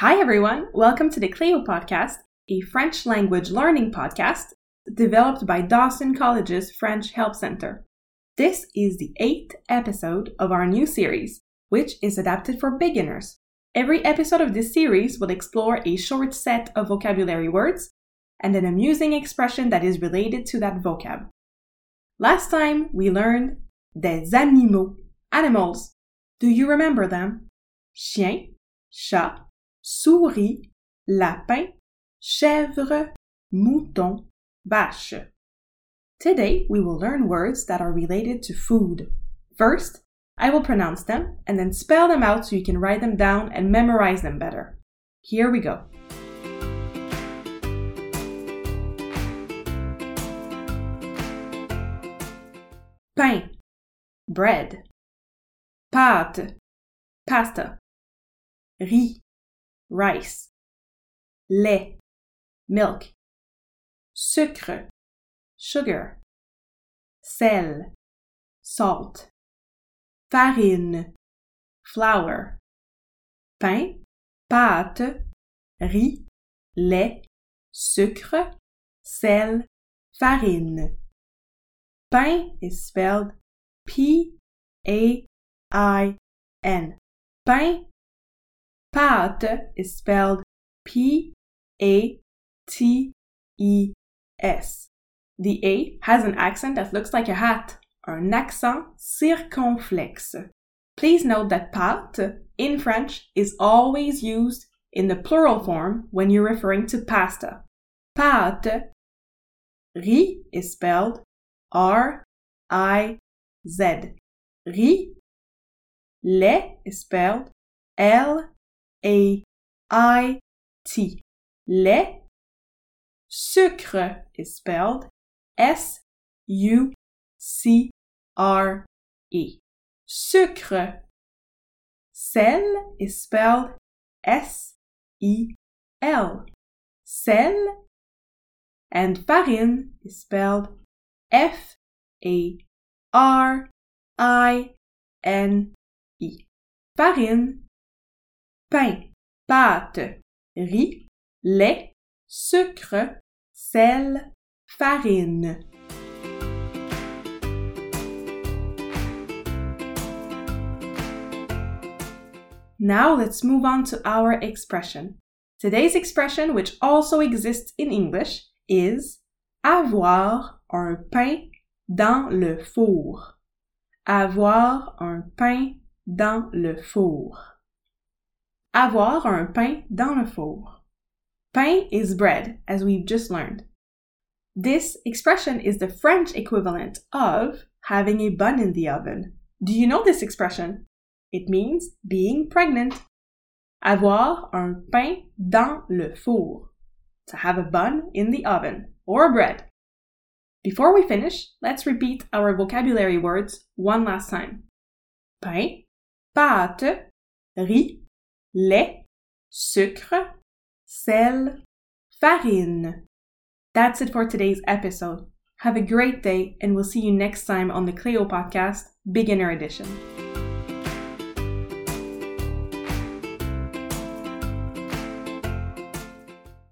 Hi, everyone. Welcome to the CLÉO Podcast, a French language learning podcast developed by Dawson College's French Help Center. This is the eighth episode of our new series, which is adapted for beginners. Every episode of this series will explore a short set of vocabulary words and an amusing expression that is related to that vocab. Last time we learned des animaux, animals. Do you remember them? Chien, chat, souris, lapin, chèvre, mouton, vache. Today we will learn words that are related to food. First, I will pronounce them and then spell them out so you can write them down and memorize them better. Here we go. Pain, bread. Pâte, pasta. Riz, rice. Lait, milk. Sucre, sugar. Sel, salt farine, flour, pain, pâte, riz, lait, sucre, sel, farine. Pain is spelled P A I N. Pain. Pâte is spelled P A T E S. The A has an accent that looks like a hat un accent circonflexe. Please note that pâte in French is always used in the plural form when you're referring to pasta. Pâte. Riz is spelled R I Z. Riz. Lait is spelled L A I T. Lait. Sucre is spelled S U C R E. Sucre. Sel is spelled S E L. Sel. And farine is spelled F A R I N E. Farine. Pain, pâte, riz, lait, sucre, sel, farine. Now let's move on to our expression. Today's expression, which also exists in English, is avoir un pain dans le four. Avoir un pain dans le four. Avoir un pain dans le four. Pain is bread, as we've just learned. This expression is the French equivalent of having a bun in the oven. Do you know this expression? It means being pregnant. Avoir un pain dans le four. To have a bun in the oven or bread. Before we finish, let's repeat our vocabulary words one last time. Pain, pâte, riz, lait, sucre, sel, farine. That's it for today's episode. Have a great day, and we'll see you next time on the CLÉO Podcast, Beginner Edition.